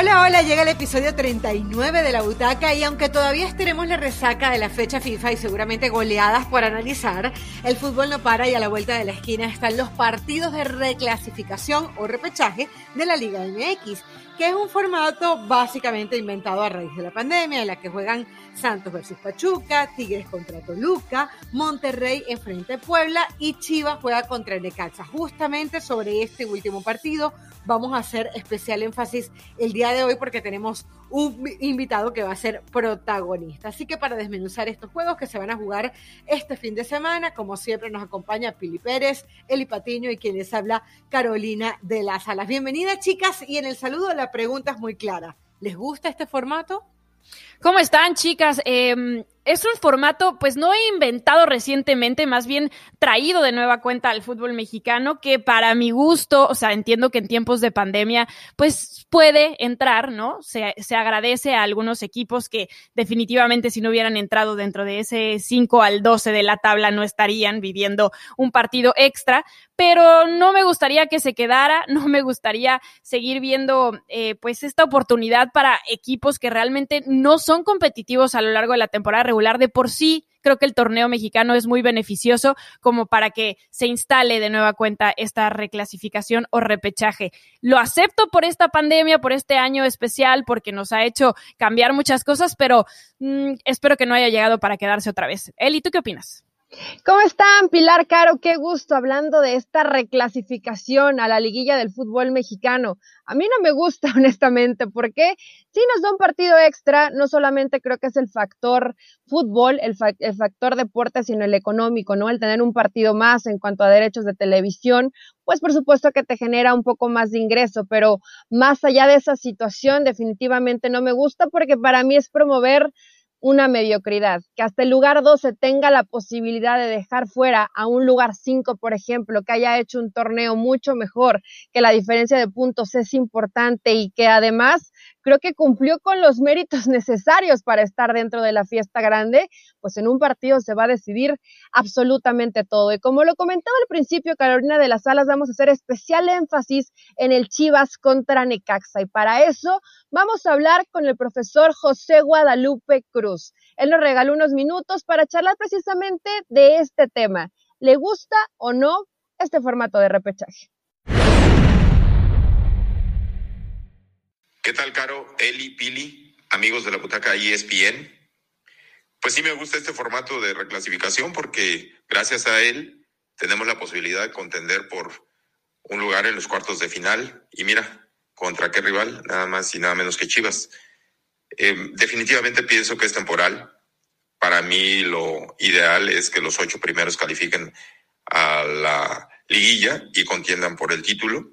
Hola, hola, llega el episodio 39 de La Butaca y aunque todavía estaremos la resaca de la fecha FIFA y seguramente goleadas por analizar, el fútbol no para y a la vuelta de la esquina están los partidos de reclasificación o repechaje de la Liga MX que es un formato básicamente inventado a raíz de la pandemia, en la que juegan Santos versus Pachuca, Tigres contra Toluca, Monterrey enfrente a Puebla y Chivas juega contra Necaxa. Justamente sobre este último partido vamos a hacer especial énfasis el día de hoy porque tenemos un invitado que va a ser protagonista. Así que para desmenuzar estos juegos que se van a jugar este fin de semana, como siempre nos acompaña Pili Pérez, Eli Patiño y quien les habla Carolina de las Alas. Bienvenidas chicas y en el saludo la pregunta es muy clara. ¿Les gusta este formato? ¿Cómo están, chicas? Eh, es un formato, pues no he inventado recientemente, más bien traído de nueva cuenta al fútbol mexicano, que para mi gusto, o sea, entiendo que en tiempos de pandemia, pues puede entrar, ¿no? Se, agradece a algunos equipos que definitivamente si no hubieran entrado dentro de ese 5 al 12 de la tabla no estarían viviendo un partido extra, pero no me gustaría que se quedara, no me gustaría seguir viendo, eh, pues, esta oportunidad para equipos que realmente no son competitivos a lo largo de la temporada regular de por sí. Creo que el torneo mexicano es muy beneficioso como para que se instale de nueva cuenta esta reclasificación o repechaje. Lo acepto por esta pandemia, por este año especial, porque nos ha hecho cambiar muchas cosas, pero mmm, espero que no haya llegado para quedarse otra vez. Eli, ¿tú qué opinas? ¿Cómo están, Pilar Caro? Qué gusto hablando de esta reclasificación a la liguilla del fútbol mexicano. A mí no me gusta, honestamente, porque si nos da un partido extra, no solamente creo que es el factor fútbol, el, el, factor deporte, sino el económico, ¿no? El tener un partido más en cuanto a derechos de televisión, pues por supuesto que te genera un poco más de ingreso, pero más allá de esa situación, definitivamente no me gusta porque para mí es promover una mediocridad, que hasta el lugar 12 tenga la posibilidad de dejar fuera a un lugar 5, por ejemplo, que haya hecho un torneo mucho mejor, que la diferencia de puntos es importante y que además creo que cumplió con los méritos necesarios para estar dentro de la fiesta grande, pues en un partido se va a decidir absolutamente todo. Y como lo comentaba al principio Carolina de las Alas, vamos a hacer especial énfasis en el Chivas contra Necaxa. Y para eso vamos a hablar con el profesor José Guadalupe Cruz. Él nos regaló unos minutos para charlar precisamente de este tema. ¿Le gusta o no este formato de repechaje? ¿Qué tal, Caro? Eli, Pili, amigos de la butaca ESPN. Pues sí me gusta este formato de reclasificación porque gracias a él tenemos la posibilidad de contender por un lugar en los cuartos de final. Y mira, ¿contra qué rival? Nada más y nada menos que Chivas. Eh, definitivamente pienso que es temporal. Para mí lo ideal es que los ocho primeros califiquen a la liguilla y contiendan por el título.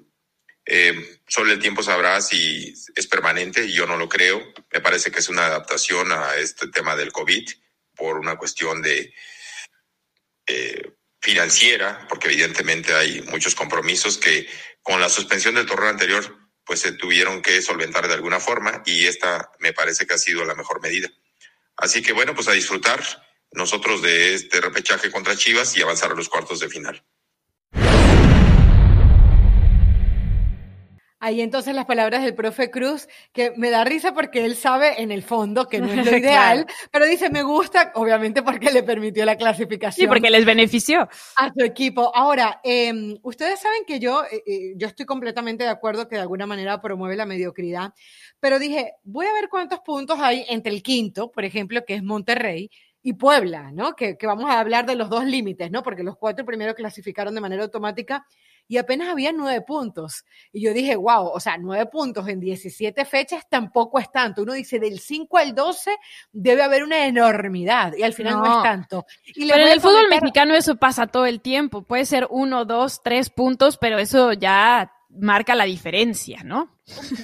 Eh, solo el tiempo sabrá si es permanente yo no lo creo. Me parece que es una adaptación a este tema del COVID por una cuestión de eh, financiera, porque evidentemente hay muchos compromisos que con la suspensión del torneo anterior pues se tuvieron que solventar de alguna forma y esta me parece que ha sido la mejor medida. Así que bueno, pues a disfrutar nosotros de este repechaje contra Chivas y avanzar a los cuartos de final. Ahí entonces las palabras del profe Cruz, que me da risa porque él sabe en el fondo que no es lo ideal, claro. pero dice me gusta, obviamente porque le permitió la clasificación. Sí, porque les benefició. A su equipo. Ahora, eh, ustedes saben que yo, eh, yo estoy completamente de acuerdo que de alguna manera promueve la mediocridad, pero dije, voy a ver cuántos puntos hay entre el quinto, por ejemplo, que es Monterrey, y Puebla, ¿no? Que, que, vamos a hablar de los dos límites, ¿no? Porque los cuatro primeros clasificaron de manera automática y apenas había nueve puntos. Y yo dije, wow, o sea, nueve puntos en 17 fechas tampoco es tanto. Uno dice, del 5 al 12 debe haber una enormidad y al final no, no es tanto. Y pero en el fútbol comentar... mexicano eso pasa todo el tiempo. Puede ser uno, dos, tres puntos, pero eso ya marca la diferencia, ¿no?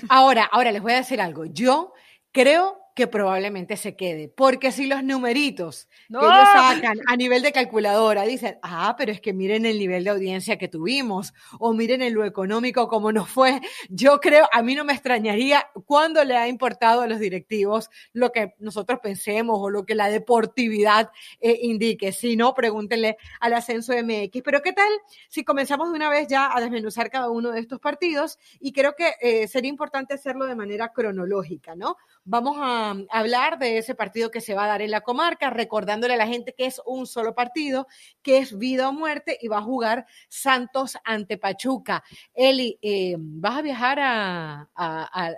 Ahora, ahora les voy a decir algo. Yo creo que probablemente se quede. Porque si los numeritos que ellos sacan a nivel de calculadora dicen, ah, pero es que miren el nivel de audiencia que tuvimos, o miren en lo económico como nos fue, yo creo, a mí no me extrañaría cuando le ha importado a los directivos lo que nosotros pensemos o lo que la deportividad eh, indique. Si no, pregúntenle al ascenso MX. Pero ¿qué tal si comenzamos de una vez ya a desmenuzar cada uno de estos partidos? Y creo que eh, sería importante hacerlo de manera cronológica, ¿no? Vamos a hablar de ese partido que se va a dar en la comarca, recordándole a la gente que es un solo partido, que es vida o muerte y va a jugar Santos ante Pachuca. Eli, eh, ¿vas a viajar a,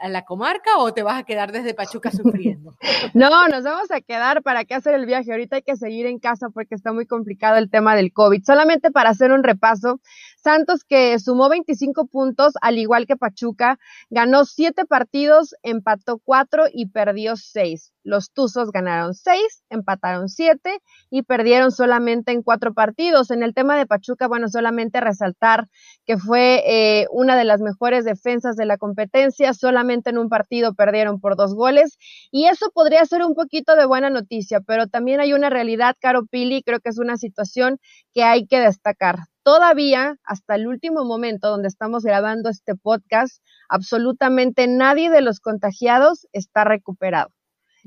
la comarca o te vas a quedar desde Pachuca sufriendo? No, nos vamos a quedar. ¿Para qué hacer el viaje? Ahorita hay que seguir en casa porque está muy complicado el tema del COVID. Solamente para hacer un repaso, Santos que sumó 25 puntos, al igual que Pachuca, ganó 7 partidos, empató 4 y perdió 6. Los Tuzos ganaron 6, empataron 7 y perdieron solamente en 4 partidos. En el tema de Pachuca, bueno, solamente resaltar que fue eh, una de las mejores defensas de la competencia, solamente en un partido perdieron por dos goles y eso podría ser un poquito de buena noticia, pero también hay una realidad, Caro Pili, creo que es una situación que hay que destacar todavía hasta el último momento donde estamos grabando este podcast, absolutamente nadie de los contagiados está recuperado.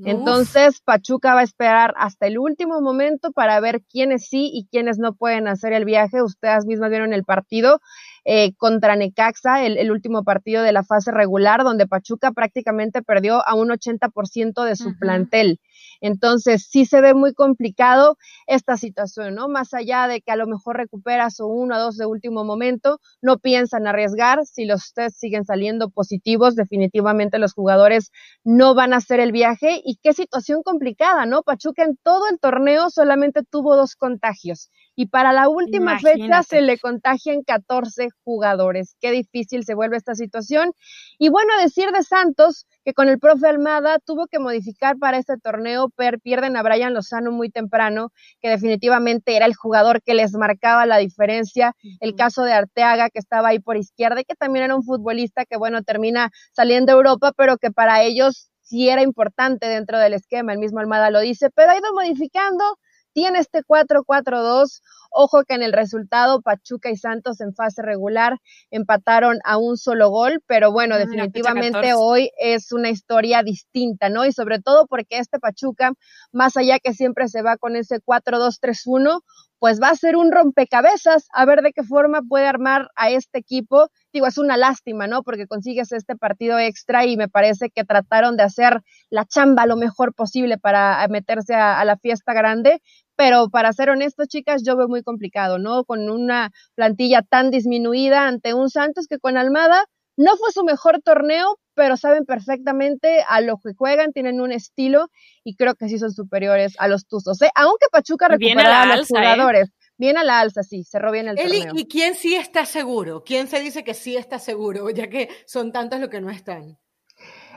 Entonces, Pachuca va a esperar hasta el último momento para ver quiénes sí y quiénes no pueden hacer el viaje. Ustedes mismas vieron el partido eh, contra Necaxa, el, último partido de la fase regular, donde Pachuca prácticamente perdió a un 80% de su plantel. Entonces, sí se ve muy complicado esta situación, ¿no? Más allá de que a lo mejor recuperas o uno o dos de último momento, no piensan arriesgar. Si los test siguen saliendo positivos, definitivamente los jugadores no van a hacer el viaje. Y qué situación complicada, ¿no? Pachuca en todo el torneo solamente tuvo dos contagios y para la última fecha se le contagian 14 jugadores. Qué difícil se vuelve esta situación. Y bueno, decir de Santos que con el profe Almada tuvo que modificar para este torneo, per, pierden a Brian Lozano muy temprano, que definitivamente era el jugador que les marcaba la diferencia. El caso de Arteaga, que estaba ahí por izquierda y que también era un futbolista que, bueno, termina saliendo a Europa, pero que para ellos sí era importante dentro del esquema. El mismo Almada lo dice, pero ha ido modificando tiene este 4-4-2. Ojo que en el resultado Pachuca y Santos en fase regular empataron a un solo gol, pero bueno, definitivamente hoy es una historia distinta, ¿no? Y sobre todo porque este Pachuca, más allá que siempre se va con ese 4-2-3-1, pues va a ser un rompecabezas, a ver de qué forma puede armar a este equipo. Digo, es una lástima, ¿no? Porque consigues este partido extra y me parece que trataron de hacer la chamba lo mejor posible para meterse a, la fiesta grande, pero para ser honestos, chicas, yo veo muy complicado, ¿no? Con una plantilla tan disminuida ante un Santos que con Almada no fue su mejor torneo, pero saben perfectamente a lo que juegan, tienen un estilo y creo que sí son superiores a los Tuzos. ¿eh? Aunque Pachuca recupera a, los ¿eh? jugadores. Viene a la alza, sí, cerró bien el Eli, ¿Y quién sí está seguro? ¿Quién se dice que sí está seguro, ya que son tantos los que no están?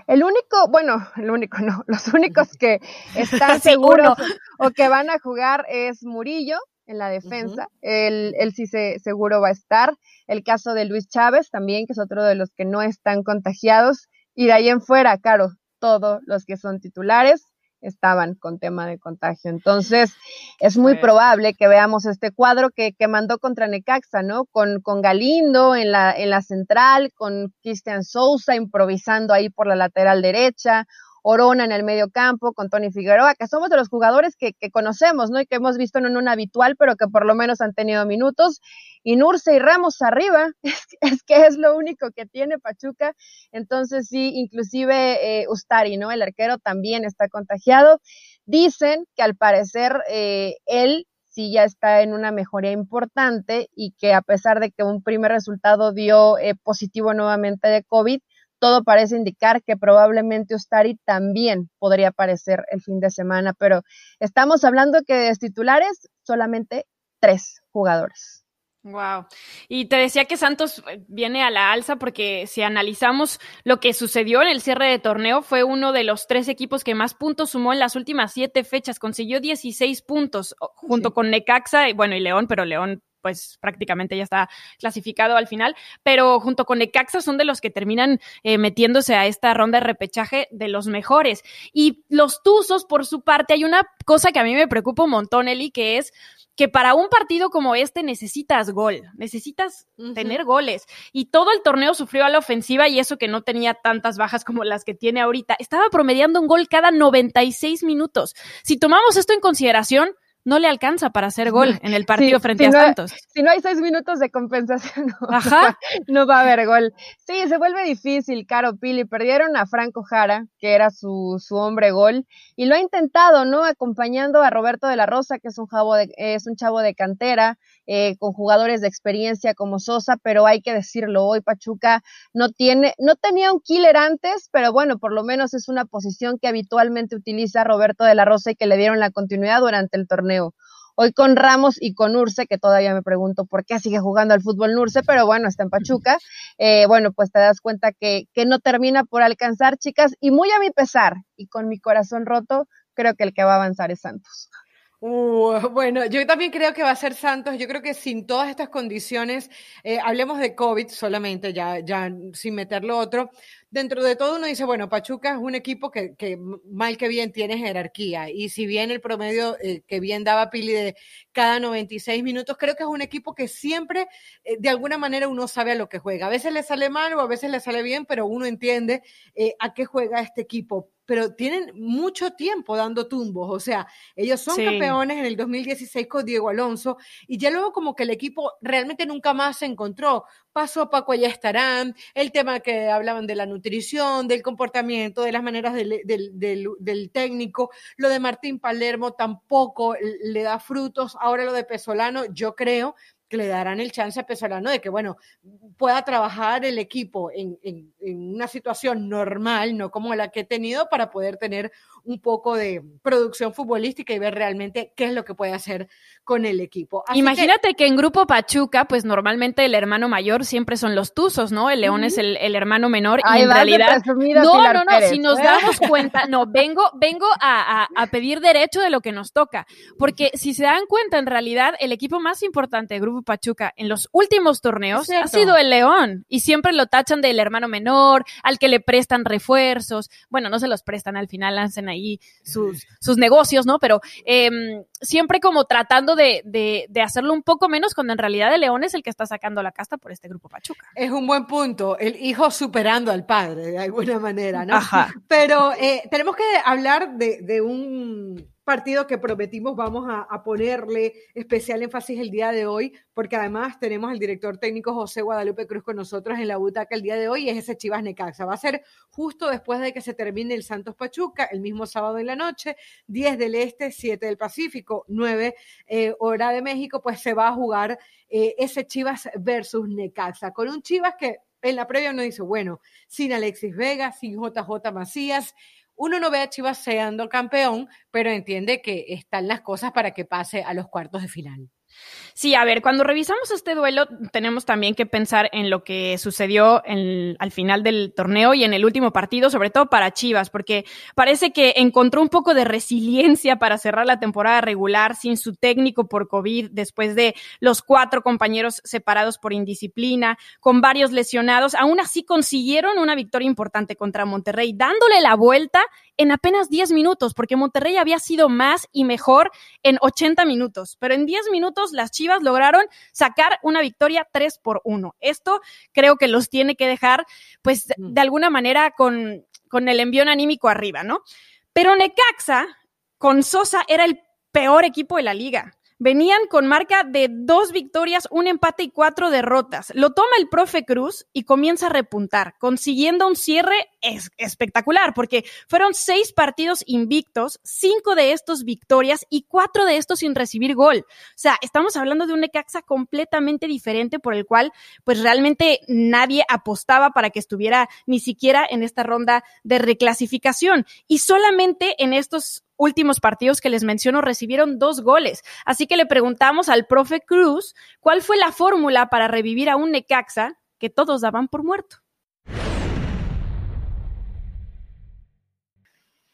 El único, bueno, el único no, los únicos que están seguros o que van a jugar es Murillo en la defensa, él, él, sí se, seguro va a estar. El caso de Luis Chávez también, que es otro de los que no están contagiados. Y de ahí en fuera, claro, todos los que son titulares estaban con tema de contagio. Entonces, es muy pues probable que veamos este cuadro que, que mandó contra Necaxa, ¿no? Con, con Galindo en la, en la central, con Cristian Sousa improvisando ahí por la lateral derecha, Orona en el medio campo, con Tony Figueroa, que somos de los jugadores que, conocemos, ¿no? Y que hemos visto en un habitual, pero que por lo menos han tenido minutos. Y Nurse y Ramos arriba, es, que es lo único que tiene Pachuca. Entonces, sí, inclusive eh, Ustari, ¿no? El arquero también está contagiado. Dicen que al parecer eh, él sí ya está en una mejoría importante y que a pesar de que un primer resultado dio eh, positivo nuevamente de COVID, todo parece indicar que probablemente Ustari también podría aparecer el fin de semana, pero estamos hablando que de titulares solamente tres jugadores. Wow. Y te decía que Santos eh, viene a la alza porque si analizamos lo que sucedió en el cierre de torneo, fue uno de los tres equipos que más puntos sumó en las últimas siete fechas. Consiguió 16 puntos junto con Necaxa y bueno, y León, pero León pues prácticamente ya está clasificado al final, pero junto con Necaxa son de los que terminan eh, metiéndose a esta ronda de repechaje de los mejores. Y los Tuzos, por su parte, hay una cosa que a mí me preocupa un montón, Eli, que es que para un partido como este necesitas gol, necesitas tener goles. Y todo el torneo sufrió a la ofensiva y eso que no tenía tantas bajas como las que tiene ahorita. Estaba promediando un gol cada 96 minutos. Si tomamos esto en consideración, no le alcanza para hacer gol en el partido frente a Santos. Si no hay seis minutos de compensación, no, va a haber gol. Sí, se vuelve difícil, Caro Pili. Perdieron a Franco Jara, que era su, su hombre gol, y lo ha intentado, ¿no? Acompañando a Roberto de la Rosa, que es un, chavo de, es un chavo de cantera, eh, con jugadores de experiencia como Sosa, pero hay que decirlo, hoy Pachuca no tiene, no tenía un killer antes, pero bueno, por lo menos es una posición que habitualmente utiliza Roberto de la Rosa y que le dieron la continuidad durante el torneo. Hoy con Ramos y con Urce, que todavía me pregunto por qué sigue jugando al fútbol Urce, pero bueno, está en Pachuca. Eh, bueno, pues te das cuenta que, que no termina por alcanzar, chicas, y muy a mi pesar y con mi corazón roto, creo que el que va a avanzar es Santos. Uh, bueno, yo también creo que va a ser Santos. Yo creo que sin todas estas condiciones, eh, hablemos de COVID solamente, ya, ya sin meterlo otro. Dentro de todo uno dice, bueno, Pachuca es un equipo que, que mal que bien tiene jerarquía. Y si bien el promedio eh, que bien daba Pili de cada 96 minutos, creo que es un equipo que siempre, eh, de alguna manera, uno sabe a lo que juega. A veces le sale mal o a veces le sale bien, pero uno entiende a qué juega este equipo pero tienen mucho tiempo dando tumbos, o sea, ellos son campeones en el 2016 con Diego Alonso y ya luego como que el equipo realmente nunca más se encontró. Paso a Paco ya estarán, el tema que hablaban de la nutrición, del comportamiento, de las maneras del, del técnico, lo de Martín Palermo tampoco le da frutos, ahora lo de Pesolano, yo creo que le darán el chance a Pesolano de que, bueno, pueda trabajar el equipo en, en, en, una situación normal, no como la que he tenido, para poder tener un poco de producción futbolística y ver realmente qué es lo que puede hacer con el equipo. Imagínate que... en Grupo Pachuca, pues normalmente el hermano mayor siempre son los Tuzos, ¿no? El León es el, el, hermano menor y en realidad... No, no, no, si nos ¿eh? damos cuenta, no, vengo, vengo a, a, a, pedir derecho de lo que nos toca, porque si se dan cuenta, en realidad el equipo más importante de Grupo Pachuca en los últimos torneos ha sido el León y siempre lo tachan del hermano menor, al que le prestan refuerzos, bueno, no se los prestan, al final hacen ahí sus, sus negocios, ¿no? Pero eh, siempre como tratando de, de, de, hacerlo un poco menos cuando en realidad el León es el que está sacando la casta por este grupo Pachuca. Es un buen punto, el hijo superando al padre de alguna manera, ¿no? Ajá. Pero eh, tenemos que hablar de, de un partido que prometimos vamos a, ponerle especial énfasis el día de hoy, porque además tenemos al director técnico José Guadalupe Cruz con nosotros en la butaca el día de hoy y es ese Chivas Necaxa. Va a ser justo después de que se termine el Santos Pachuca, el mismo sábado en la noche, 10 del Este, 7 del Pacífico, 9 eh, hora de México, pues se va a jugar eh, ese Chivas versus Necaxa, con un Chivas que en la previa uno dice, bueno, sin Alexis Vega, sin JJ Macías, uno no ve a Chivas siendo campeón, pero entiende que están las cosas para que pase a los cuartos de final. Sí, a ver, cuando revisamos este duelo, tenemos también que pensar en lo que sucedió al final del torneo y en el último partido, sobre todo para Chivas, porque parece que encontró un poco de resiliencia para cerrar la temporada regular sin su técnico por COVID, después de los cuatro compañeros separados por indisciplina, con varios lesionados. Aún así consiguieron una victoria importante contra Monterrey, dándole la vuelta en apenas 10 minutos, porque Monterrey había sido más y mejor en 80 minutos, pero en 10 minutos las Chivas lograron sacar una victoria 3 por 1. Esto creo que los tiene que dejar, pues, de alguna manera con, con el envión anímico arriba, ¿no? Pero Necaxa, con Sosa, era el peor equipo de la liga. Venían con marca de dos victorias, un empate y cuatro derrotas. Lo toma el profe Cruz y comienza a repuntar, consiguiendo un cierre es espectacular, porque fueron seis partidos invictos, cinco de estos victorias y cuatro de estos sin recibir gol. O sea, estamos hablando de un Necaxa completamente diferente por el cual, pues realmente nadie apostaba para que estuviera ni siquiera en esta ronda de reclasificación. Y solamente en estos últimos partidos que les menciono recibieron dos goles. Así que le preguntamos al profe Cruz cuál fue la fórmula para revivir a un Necaxa que todos daban por muerto.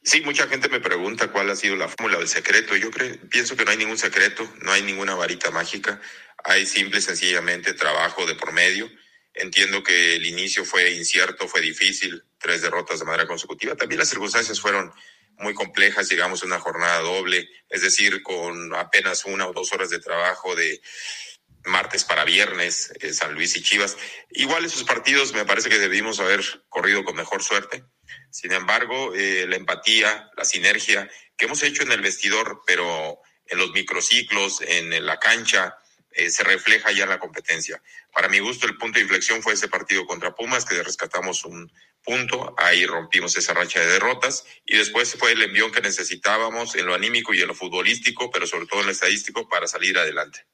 Sí, mucha gente me pregunta cuál ha sido la fórmula del secreto. Yo creo, pienso que no hay ningún secreto, no hay ninguna varita mágica. hay simple y sencillamente trabajo de por medio. Entiendo que el inicio fue incierto, fue difícil, tres derrotas de manera consecutiva. También las circunstancias fueron muy complejas, llegamos a una jornada doble, es decir, con apenas una o dos horas de trabajo de martes para viernes, eh, San Luis y Chivas. Igual esos partidos me parece que debimos haber corrido con mejor suerte. Sin embargo, eh, la empatía, la sinergia que hemos hecho en el vestidor, pero en los microciclos, en la cancha, eh, se refleja ya en la competencia. Para mi gusto, el punto de inflexión fue ese partido contra Pumas, que rescatamos un punto, ahí rompimos esa racha de derrotas, y después fue el envión que necesitábamos en lo anímico y en lo futbolístico, pero sobre todo en lo estadístico, para salir adelante.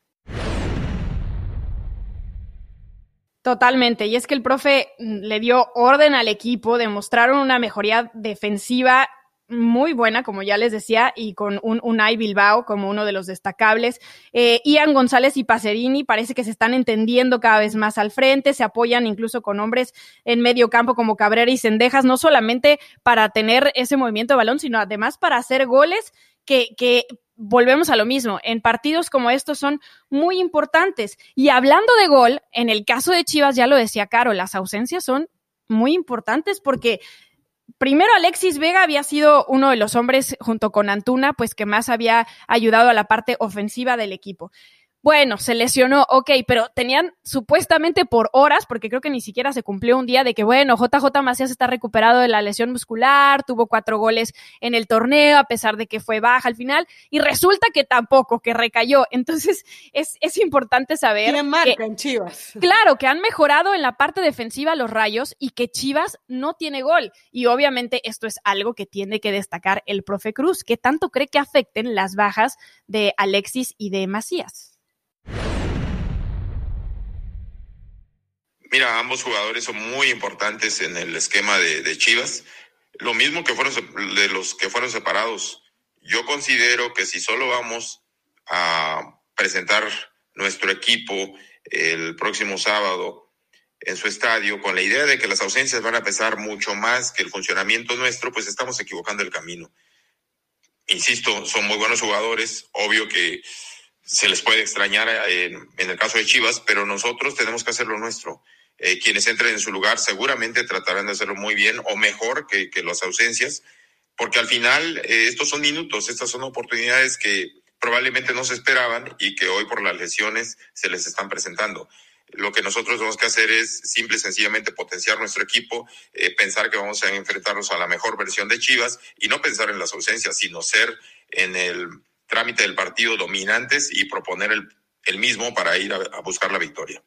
Totalmente, y es que el profe le dio orden al equipo, demostraron una mejoría defensiva muy buena, como ya les decía, y con un Unai Bilbao como uno de los destacables. Eh, Ian González y Pacerini parece que se están entendiendo cada vez más al frente, se apoyan incluso con hombres en medio campo como Cabrera y Cendejas, no solamente para tener ese movimiento de balón, sino además para hacer goles que volvemos a lo mismo, en partidos como estos son muy importantes. Y hablando de gol, en el caso de Chivas, ya lo decía Caro, las ausencias son muy importantes porque primero Alexis Vega había sido uno de los hombres junto con Antuna, pues que más había ayudado a la parte ofensiva del equipo. Bueno, se lesionó, ok, pero tenían supuestamente por horas, porque creo que ni siquiera se cumplió un día de que, bueno, JJ Macías está recuperado de la lesión muscular, tuvo cuatro goles en el torneo, a pesar de que fue baja al final, y resulta que tampoco, que recayó. Entonces, es, es importante saber. ¿Quién marca en Chivas? Claro, que han mejorado en la parte defensiva los rayos y que Chivas no tiene gol. Y obviamente esto es algo que tiene que destacar el profe Cruz, que tanto cree que afecten las bajas de Alexis y de Macías. Mira, ambos jugadores son muy importantes en el esquema de, Chivas. Lo mismo que fueron de los que fueron separados. Yo considero que si solo vamos a presentar nuestro equipo el próximo sábado en su estadio con la idea de que las ausencias van a pesar mucho más que el funcionamiento nuestro, pues estamos equivocando el camino. Insisto, son muy buenos jugadores, obvio que se les puede extrañar en, el caso de Chivas, pero nosotros tenemos que hacer lo nuestro. Eh, quienes entren en su lugar seguramente tratarán de hacerlo muy bien o mejor que, las ausencias, porque al final eh, estos son minutos, estas son oportunidades que probablemente no se esperaban y que hoy por las lesiones se les están presentando. Lo que nosotros tenemos que hacer es simple y sencillamente potenciar nuestro equipo, eh, pensar que vamos a enfrentarnos a la mejor versión de Chivas y no pensar en las ausencias, sino ser en el trámite del partido dominantes y proponer el, mismo para ir a, buscar la victoria.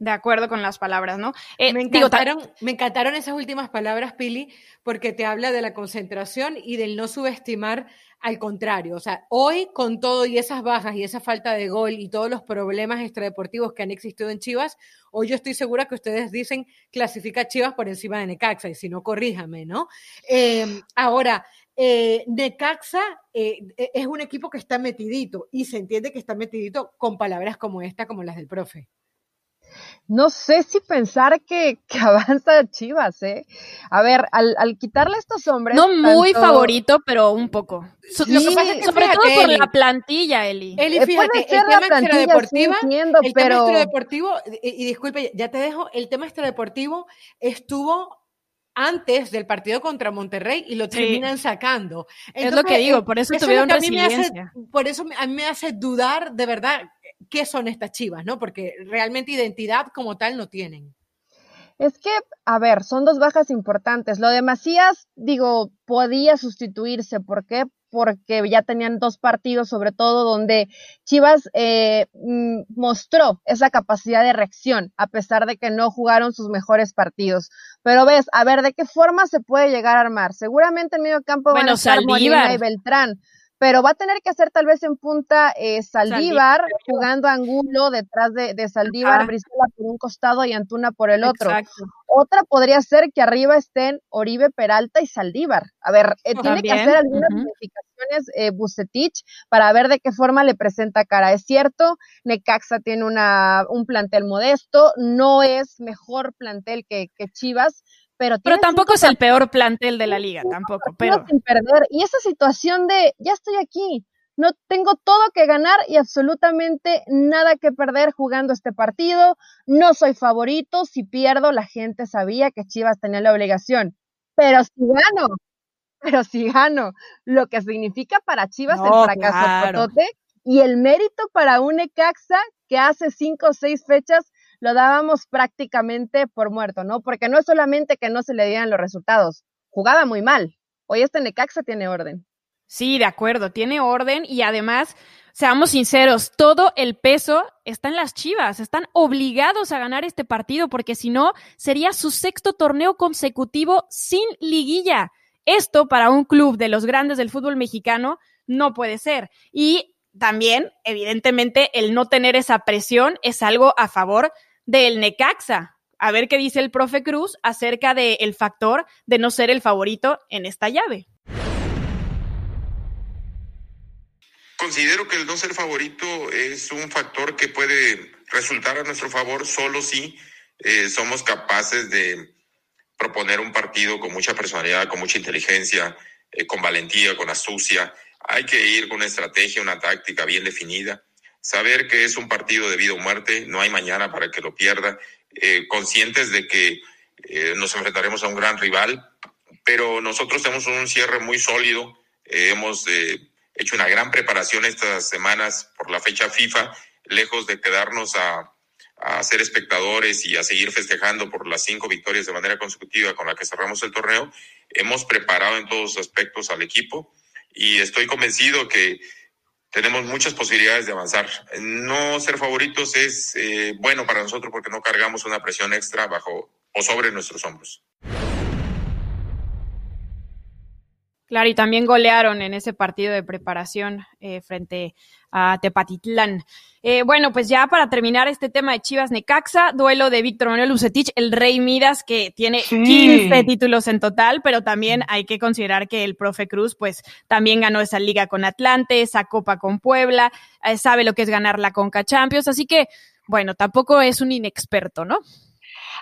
De acuerdo con las palabras, ¿no? Eh, me, encantaron, me encantaron esas últimas palabras, Pili, porque te habla de la concentración y del no subestimar al contrario. O sea, hoy con todo y esas bajas y esa falta de gol y todos los problemas extradeportivos que han existido en Chivas, hoy yo estoy segura que ustedes dicen clasifica Chivas por encima de Necaxa y si no, corríjame, ¿no? Em, ahora, eh, Necaxa eh, e, es un equipo que está metidito y se entiende que está metidito con palabras como esta, como las del profe no sé si pensar que, que avanza Chivas, ¿eh? A ver, al, al quitarle a estos hombres. No muy favorito, pero un poco. sobre todo por la plantilla, Eli. Eli, eh, fíjate, el tema extradeportivo, el tema extradeportivo, y, y disculpe, ya te dejo, el tema extradeportivo estuvo antes del partido contra Monterrey y lo terminan sacando. es lo que digo, por eso, tuvieron resiliencia. por eso a mí me hace dudar de verdad qué son estas chivas, ¿no? Porque realmente identidad como tal no tienen. Es que, a ver, son dos bajas importantes. Lo de Macías, digo, podía sustituirse. ¿Por qué? Porque ya tenían dos partidos, sobre todo, donde Chivas eh, mm, mostró esa capacidad de reacción, a pesar de que no jugaron sus mejores partidos. Pero ves, a ver, ¿de qué forma se puede llegar a armar? Seguramente en medio campo bueno, van a Molina y Beltrán pero va a tener que hacer tal vez en punta eh, Saldívar, jugando Angulo detrás de, de Saldívar, Brizuela por un costado y Antuna por el otro. Otra podría ser que arriba estén Oribe Peralta y Saldívar. A ver, eh, tiene que hacer algunas modificaciones eh, Bucetich para ver de qué forma le presenta cara. Es cierto, Necaxa tiene una, un plantel modesto, no es mejor plantel que, que Chivas, pero, tampoco es el peor plantel de la liga, tampoco. Pero... Sin perder. Y esa situación de, ya estoy aquí, no tengo todo que ganar y absolutamente nada que perder jugando este partido. No soy favorito, si pierdo la gente sabía que Chivas tenía la obligación, pero si gano, pero si gano, lo que significa para Chivas el fracaso y el mérito para un Necaxa que hace cinco o seis fechas lo dábamos prácticamente por muerto, ¿no? Porque no es solamente que no se le dieran los resultados, jugaba muy mal. Hoy este Necaxa tiene orden. Sí, de acuerdo, tiene orden y además, seamos sinceros, todo el peso está en las Chivas, están obligados a ganar este partido porque si no, sería su sexto torneo consecutivo sin liguilla. Esto para un club de los grandes del fútbol mexicano no puede ser. Y también, evidentemente, el no tener esa presión es algo a favor del Necaxa. A ver qué dice el profe Cruz acerca del factor de no ser el favorito en esta llave. Considero que el no ser favorito es un factor que puede resultar a nuestro favor solo si eh, somos capaces de proponer un partido con mucha personalidad, con mucha inteligencia, eh, con valentía, con astucia. Hay que ir con una estrategia, una táctica bien definida saber que es un partido de vida o muerte, no hay mañana para que lo pierda, eh, conscientes de que eh, nos enfrentaremos a un gran rival, pero nosotros tenemos un cierre muy sólido, eh, hemos hecho una gran preparación estas semanas por la fecha FIFA, lejos de quedarnos a, a ser espectadores y a seguir festejando por las cinco victorias de manera consecutiva con la que cerramos el torneo, hemos preparado en todos aspectos al equipo y estoy convencido que tenemos muchas posibilidades de avanzar. No ser favoritos es eh, bueno para nosotros porque no cargamos una presión extra bajo o sobre nuestros hombros. Claro, y también golearon en ese partido de preparación eh, frente a Tepatitlán. Eh, bueno, pues ya para terminar este tema de Chivas Necaxa, duelo de Víctor Manuel Lucetich, el Rey Midas, que tiene 15 títulos en total, pero también hay que considerar que el profe Cruz, pues también ganó esa liga con Atlante, esa copa con Puebla, eh, sabe lo que es ganar la Conca Champions, así que, bueno, tampoco es un inexperto, ¿no?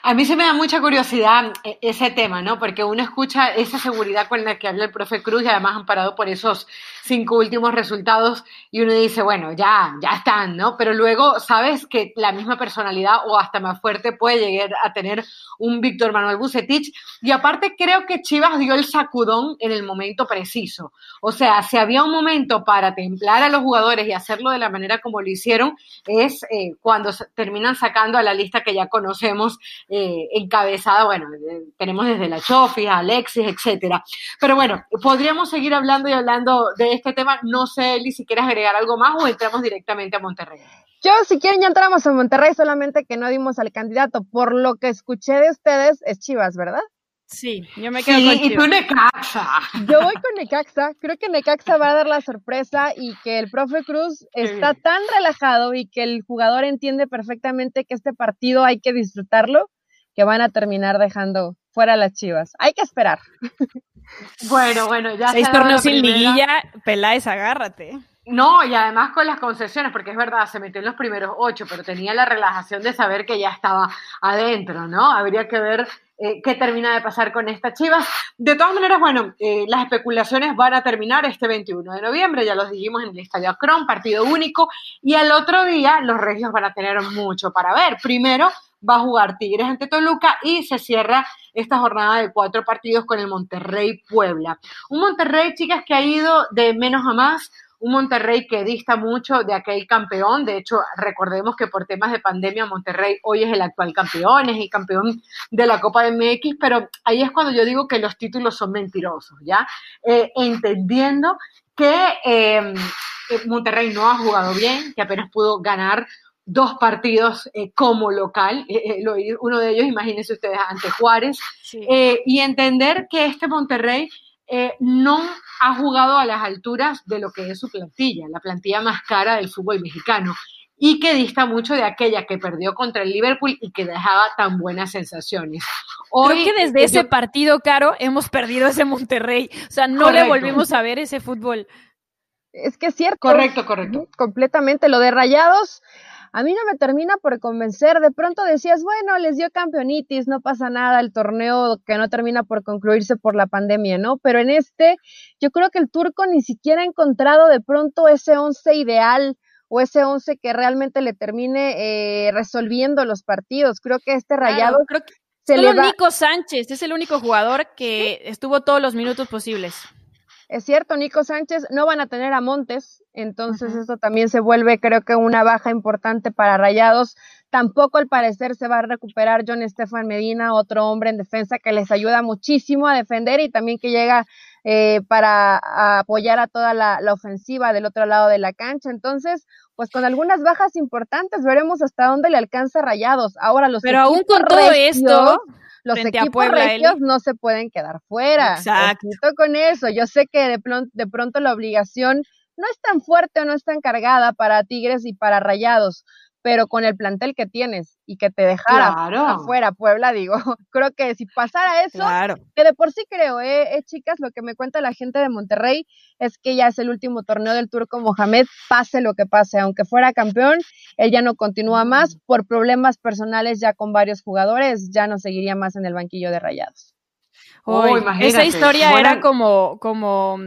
A mí se me da mucha curiosidad eh, ese tema, ¿no? Porque uno escucha esa seguridad con la que habla el profe Cruz y además amparado por esos cinco últimos resultados y uno dice, bueno, ya, ya están, ¿no? Pero luego sabes que la misma personalidad o hasta más fuerte puede llegar a tener un Víctor Manuel Bucetich y aparte creo que Chivas dio el sacudón en el momento preciso. O sea, si había un momento para templar a los jugadores y hacerlo de la manera como lo hicieron, es eh, cuando terminan sacando a la lista que ya conocemos encabezada, bueno, tenemos desde la Chofi, Alexis, etcétera. Pero bueno, podríamos seguir hablando y hablando de este tema. No sé, Eli, si quieres agregar algo más o entramos directamente a Monterrey. Yo, si quieren, ya entramos a Monterrey, solamente que no dimos al candidato. Por lo que escuché de ustedes, es Chivas, ¿verdad? Sí, yo me quedo con Chivas. y tú Necaxa. Yo voy con Necaxa. Creo que Necaxa va a dar la sorpresa y que el profe Cruz está tan relajado y que el jugador entiende perfectamente que este partido hay que disfrutarlo que van a terminar dejando fuera las Chivas. Hay que esperar. Bueno, bueno, ya Seis torneos sin liguilla, Peláez, agárrate. No, y además con las concesiones, porque es verdad, se metió en los primeros ocho, pero tenía la relajación de saber que ya estaba adentro, ¿no? Habría que ver eh, qué termina de pasar con esta Chivas. De todas maneras, bueno, eh, las especulaciones van a terminar este 21 de noviembre, ya los dijimos en el Estadio Acron, partido único, y al otro día los regios van a tener mucho para ver. Primero, va a jugar Tigres ante Toluca y se cierra esta jornada de cuatro partidos con el Monterrey Puebla. Un Monterrey, chicas, que ha ido de menos a más, un Monterrey que dista mucho de aquel campeón. De hecho, recordemos que por temas de pandemia, Monterrey hoy es el actual campeón, es el campeón de la Copa de MX, pero ahí es cuando yo digo que los títulos son mentirosos, ¿ya? Eh, entendiendo que eh, Monterrey no ha jugado bien, que apenas pudo ganar dos partidos eh, como local, eh, eh, uno de ellos, imagínense ustedes, ante Juárez, y entender que este Monterrey no ha jugado a las alturas de lo que es su plantilla, la plantilla más cara del fútbol mexicano, y que dista mucho de aquella que perdió contra el Liverpool y que dejaba tan buenas sensaciones. Hoy, Creo que desde ese partido, Caro, hemos perdido ese Monterrey, o sea, no le volvimos a ver ese fútbol. Es que es cierto. Correcto, correcto. Completamente. Lo de Rayados, a mí no me termina por convencer. De pronto decías, bueno, les dio campeonitis, no pasa nada, el torneo que no termina por concluirse por la pandemia, ¿no? Pero en este, yo creo que el turco ni siquiera ha encontrado de pronto ese once ideal o ese once que realmente le termine eh, resolviendo los partidos. Creo que este rayado... creo que Solo Nico Sánchez es el único jugador que estuvo todos los minutos posibles. Es cierto, Nico Sánchez no van a tener a Montes, entonces eso también se vuelve creo que una baja importante para Rayados. Tampoco al parecer se va a recuperar John Estefan Medina, otro hombre en defensa que les ayuda muchísimo a defender y también que llega eh, para apoyar a toda la, ofensiva del otro lado de la cancha. Entonces, pues con algunas bajas importantes veremos hasta dónde le alcanza Rayados. Ahora los Pero aún con todo esto los equipos no se pueden quedar fuera. Exacto. con eso. Yo sé que de, de pronto la obligación no es tan fuerte o no es tan cargada para Tigres y para Rayados, pero con el plantel que tienes y que te dejara afuera Puebla, digo, creo que si pasara eso, que de por sí creo, eh, eh, chicas, lo que me cuenta la gente de Monterrey es que ya es el último torneo del Turco Mohamed, pase lo que pase, aunque fuera campeón, él ya no continúa mm. más por problemas personales ya con varios jugadores, ya no seguiría más en el banquillo de Rayados. Oh, esa historia era como, como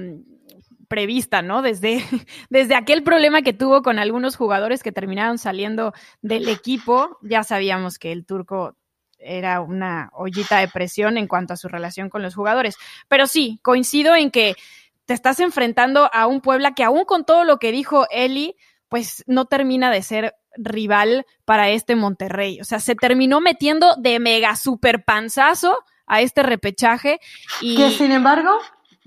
prevista, ¿no? Desde, desde aquel problema que tuvo con algunos jugadores que terminaron saliendo del equipo, ya sabíamos que el turco era una ollita de presión en cuanto a su relación con los jugadores. Pero sí, coincido en que te estás enfrentando a un Puebla que aún con todo lo que dijo Eli, pues no termina de ser rival para este Monterrey. O sea, se terminó metiendo de mega super panzazo a este repechaje y que sin embargo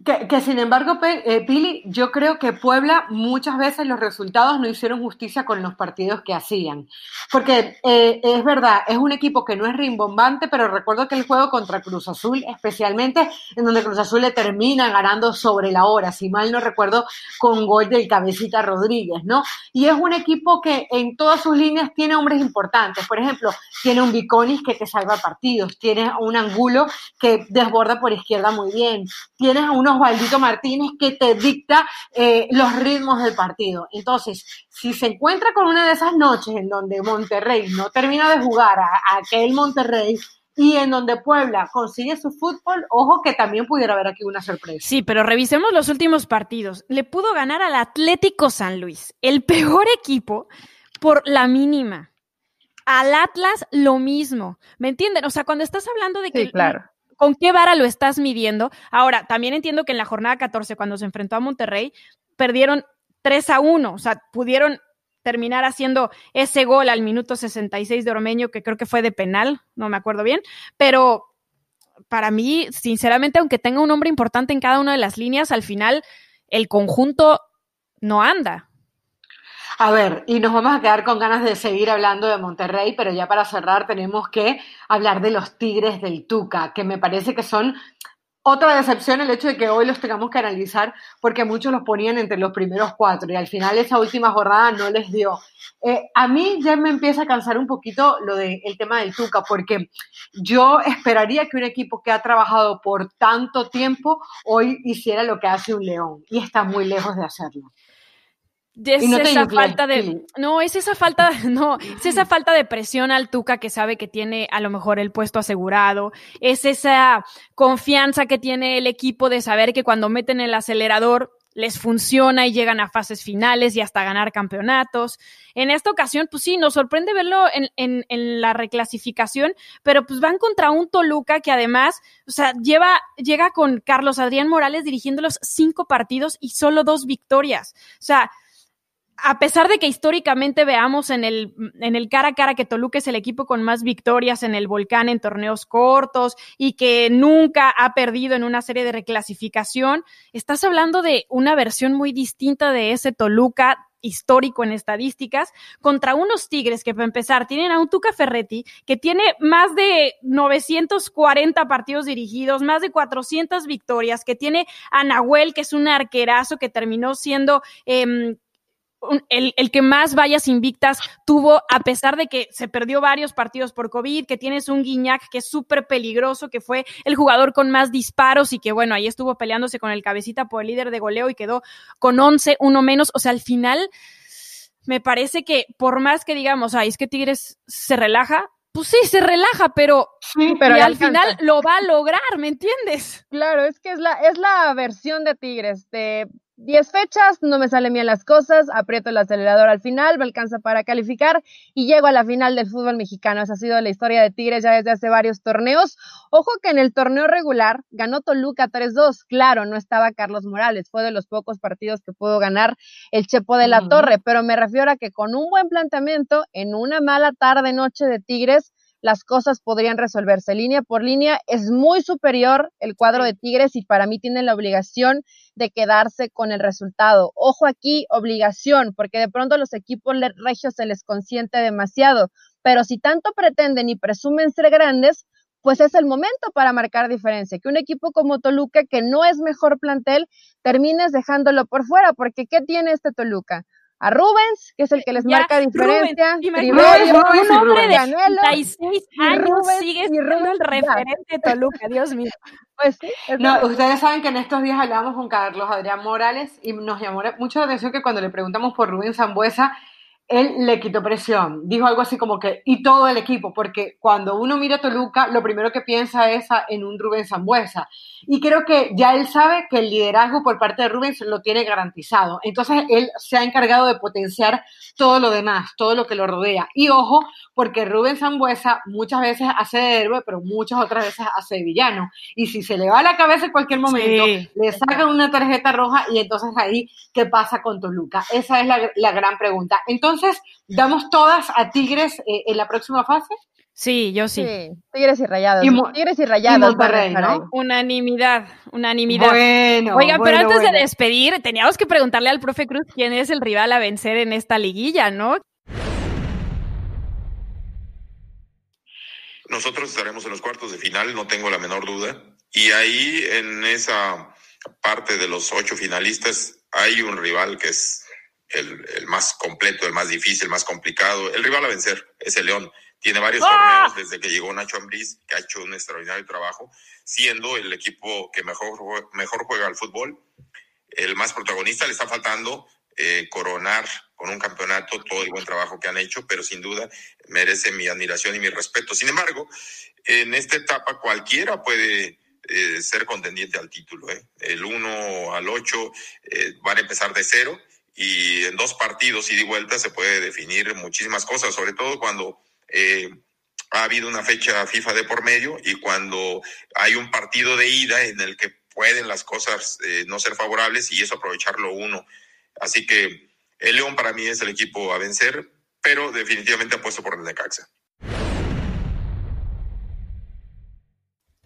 que, sin embargo, eh, Pili, yo creo que Puebla muchas veces los resultados no hicieron justicia con los partidos que hacían. Porque eh, es verdad, es un equipo que no es rimbombante, pero recuerdo que el juego contra Cruz Azul, especialmente en donde Cruz Azul le termina ganando sobre la hora, si mal no recuerdo, con gol del cabecita Rodríguez, ¿no? Y es un equipo que en todas sus líneas tiene hombres importantes. Por ejemplo, tiene un Viconis que te salva partidos, tiene un Angulo que desborda por izquierda muy bien, tienes a unos Osvaldito Martínez que te dicta eh, los ritmos del partido. Entonces, si se encuentra con una de esas noches en donde Monterrey no termina de jugar a, aquel Monterrey, y en donde Puebla consigue su fútbol, ojo que también pudiera haber aquí una sorpresa. Sí, pero revisemos los últimos partidos. Le pudo ganar al Atlético San Luis, el peor equipo, por la mínima. Al Atlas lo mismo. ¿Me entienden? O sea, cuando estás hablando de que claro con qué vara lo estás midiendo. Ahora, también entiendo que en la jornada 14, cuando se enfrentó a Monterrey, perdieron 3 a 1, o sea, pudieron terminar haciendo ese gol al minuto 66 de Ormeño, que creo que fue de penal, no me acuerdo bien, pero para mí, sinceramente, aunque tenga un hombre importante en cada una de las líneas, al final el conjunto no anda. A ver, y nos vamos a quedar con ganas de seguir hablando de Monterrey, pero ya para cerrar tenemos que hablar de los Tigres del Tuca, que me parece que son otra decepción el hecho de que hoy los tengamos que analizar porque muchos los ponían entre los primeros cuatro y al final esa última jornada no les dio. Eh, a mí ya me empieza a cansar un poquito lo del tema del Tuca porque yo esperaría que un equipo que ha trabajado por tanto tiempo hoy hiciera lo que hace un León y está muy lejos de hacerlo. Es esa falta de no es esa falta no es esa falta de presión al Tuca que sabe que tiene a lo mejor el puesto asegurado es esa confianza que tiene el equipo de saber que cuando meten el acelerador les funciona y llegan a fases finales y hasta ganar campeonatos. En esta ocasión, pues sí, nos sorprende verlo en, en, en, la reclasificación, pero pues van contra un Toluca que además, o sea, lleva, llega con Carlos Adrián Morales dirigiendo los cinco partidos y solo dos victorias. O sea, a pesar de que históricamente veamos en el, en el cara a cara que Toluca es el equipo con más victorias en el volcán en torneos cortos y que nunca ha perdido en una serie de reclasificación, estás hablando de una versión muy distinta de ese Toluca histórico en estadísticas contra unos Tigres que para empezar tienen a un Tuca Ferretti que tiene más de 940 partidos dirigidos, más de 400 victorias, que tiene a Nahuel que es un arquerazo que terminó siendo eh, el, el, que más vallas invictas tuvo, a pesar de que se perdió varios partidos por COVID, que tienes un Guiñac que es súper peligroso, que fue el jugador con más disparos y que, bueno, ahí estuvo peleándose con el cabecita por el líder de goleo y quedó con 11, uno menos. O sea, al final, me parece que por más que digamos, ay, es que Tigres se relaja, pues sí, se relaja, pero, pero al final lo va a lograr, ¿me entiendes? Claro, es que es la, es la versión de Tigres, de 10 fechas, no me salen bien las cosas, aprieto el acelerador al final, me alcanza para calificar y llego a la final del fútbol mexicano. Esa ha sido la historia de Tigres ya desde hace varios torneos. Ojo que en el torneo regular ganó Toluca 3-2. Claro, no estaba Carlos Morales, fue de los pocos partidos que pudo ganar el Chepo de la Torre, pero me refiero a que con un buen planteamiento, en una mala tarde-noche de Tigres, las cosas podrían resolverse. Línea por línea es muy superior el cuadro de Tigres y para mí tienen la obligación de quedarse con el resultado. Ojo aquí, obligación, porque de pronto los equipos regios se les consiente demasiado, pero si tanto pretenden y presumen ser grandes, pues es el momento para marcar diferencia. Que un equipo como Toluca, que no es mejor plantel, termines dejándolo por fuera, porque ¿qué tiene este Toluca? A Rubens, que es el que les marca diferencia. Rubens, un hombre de 36 años sigue siendo el referente de Toluca, Dios mío. Pues. No, ustedes saben que en estos días hablamos con Carlos Adrián Morales y nos llamó mucho la atención que cuando le preguntamos por Rubens Zambuesa, él le quitó presión. Dijo algo así como que, y todo el equipo, porque cuando uno mira a Toluca, lo primero que piensa es en un Rubén Zambuesa. Y creo que ya él sabe que el liderazgo por parte de Rubén lo tiene garantizado. Entonces, él se ha encargado de potenciar todo lo demás, todo lo que lo rodea. Y ojo, porque Rubén Zambuesa muchas veces hace de héroe, pero muchas otras veces hace de villano. Y si se le va a la cabeza en cualquier momento, le sacan una tarjeta roja y entonces ahí, ¿qué pasa con Toluca? Esa es la, la gran pregunta. Entonces, entonces, ¿damos todas a Tigres eh, en la próxima fase? Sí, yo sí. Tigres y Rayados. tigres y Rayados. Unanimidad, unanimidad. Bueno, Oigan, pero antes de despedir, teníamos que preguntarle al profe Cruz quién es el rival a vencer en esta liguilla, ¿no? Nosotros estaremos en los cuartos de final, no tengo la menor duda. Y ahí, en esa parte de los ocho finalistas, hay un rival que es el, más completo, el más difícil, el más complicado. El rival a vencer es el León. Tiene varios ¡Ah! torneos desde que llegó Nacho Ambriz, que ha hecho un extraordinario trabajo, siendo el equipo que mejor, mejor juega al fútbol. El más protagonista le está faltando eh, coronar con un campeonato todo el buen trabajo que han hecho, pero sin duda merece mi admiración y mi respeto. Sin embargo, en esta etapa cualquiera puede eh, ser contendiente al título. ¿eh? El 1 al 8 van a empezar de cero y en dos partidos y de vuelta se puede definir muchísimas cosas, sobre todo cuando eh, ha habido una fecha FIFA de por medio y cuando hay un partido de ida en el que pueden las cosas eh, no ser favorables y eso aprovecharlo uno. Así que el León para mí es el equipo a vencer, pero definitivamente apuesto por el Necaxa.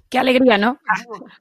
Qué alegría, ¿no?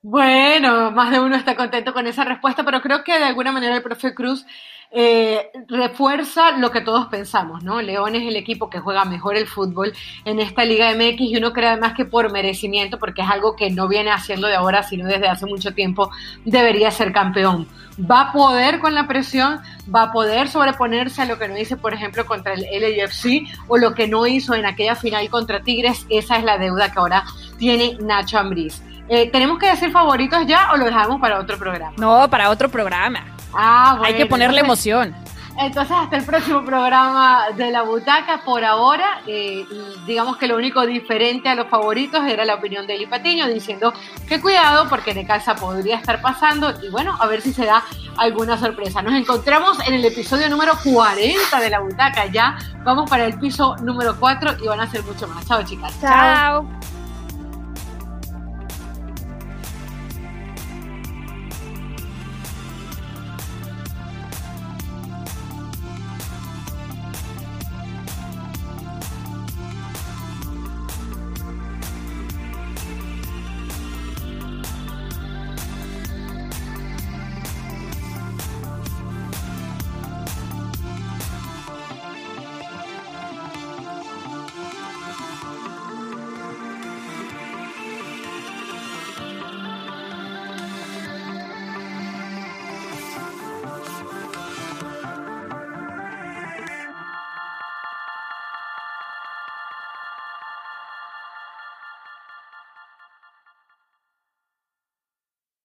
Bueno, más de uno está contento con esa respuesta, pero creo que de alguna manera el profe Cruz eh, refuerza lo que todos pensamos, ¿no? León es el equipo que juega mejor el fútbol en esta Liga MX y uno cree además que por merecimiento, porque es algo que no viene haciendo de ahora, sino desde hace mucho tiempo, debería ser campeón. Va a poder con la presión, va a poder sobreponerse a lo que no hizo, por ejemplo, contra el LAFC o lo que no hizo en aquella final contra Tigres. Esa es la deuda que ahora tiene Nacho Ambriz. Eh, ¿Tenemos que decir favoritos ya o lo dejamos para otro programa? No, para otro programa. Ah, Hay que ponerle emoción. Entonces, hasta el próximo programa de la butaca, por ahora, eh, digamos que lo único diferente a los favoritos era la opinión de Eli Patiño, diciendo que cuidado porque de casa podría estar pasando y bueno, a ver si se da alguna sorpresa. Nos encontramos en el episodio número 40 de la butaca, ya vamos para el piso número 4 y van a ser mucho más. Chao, chicas. Chao.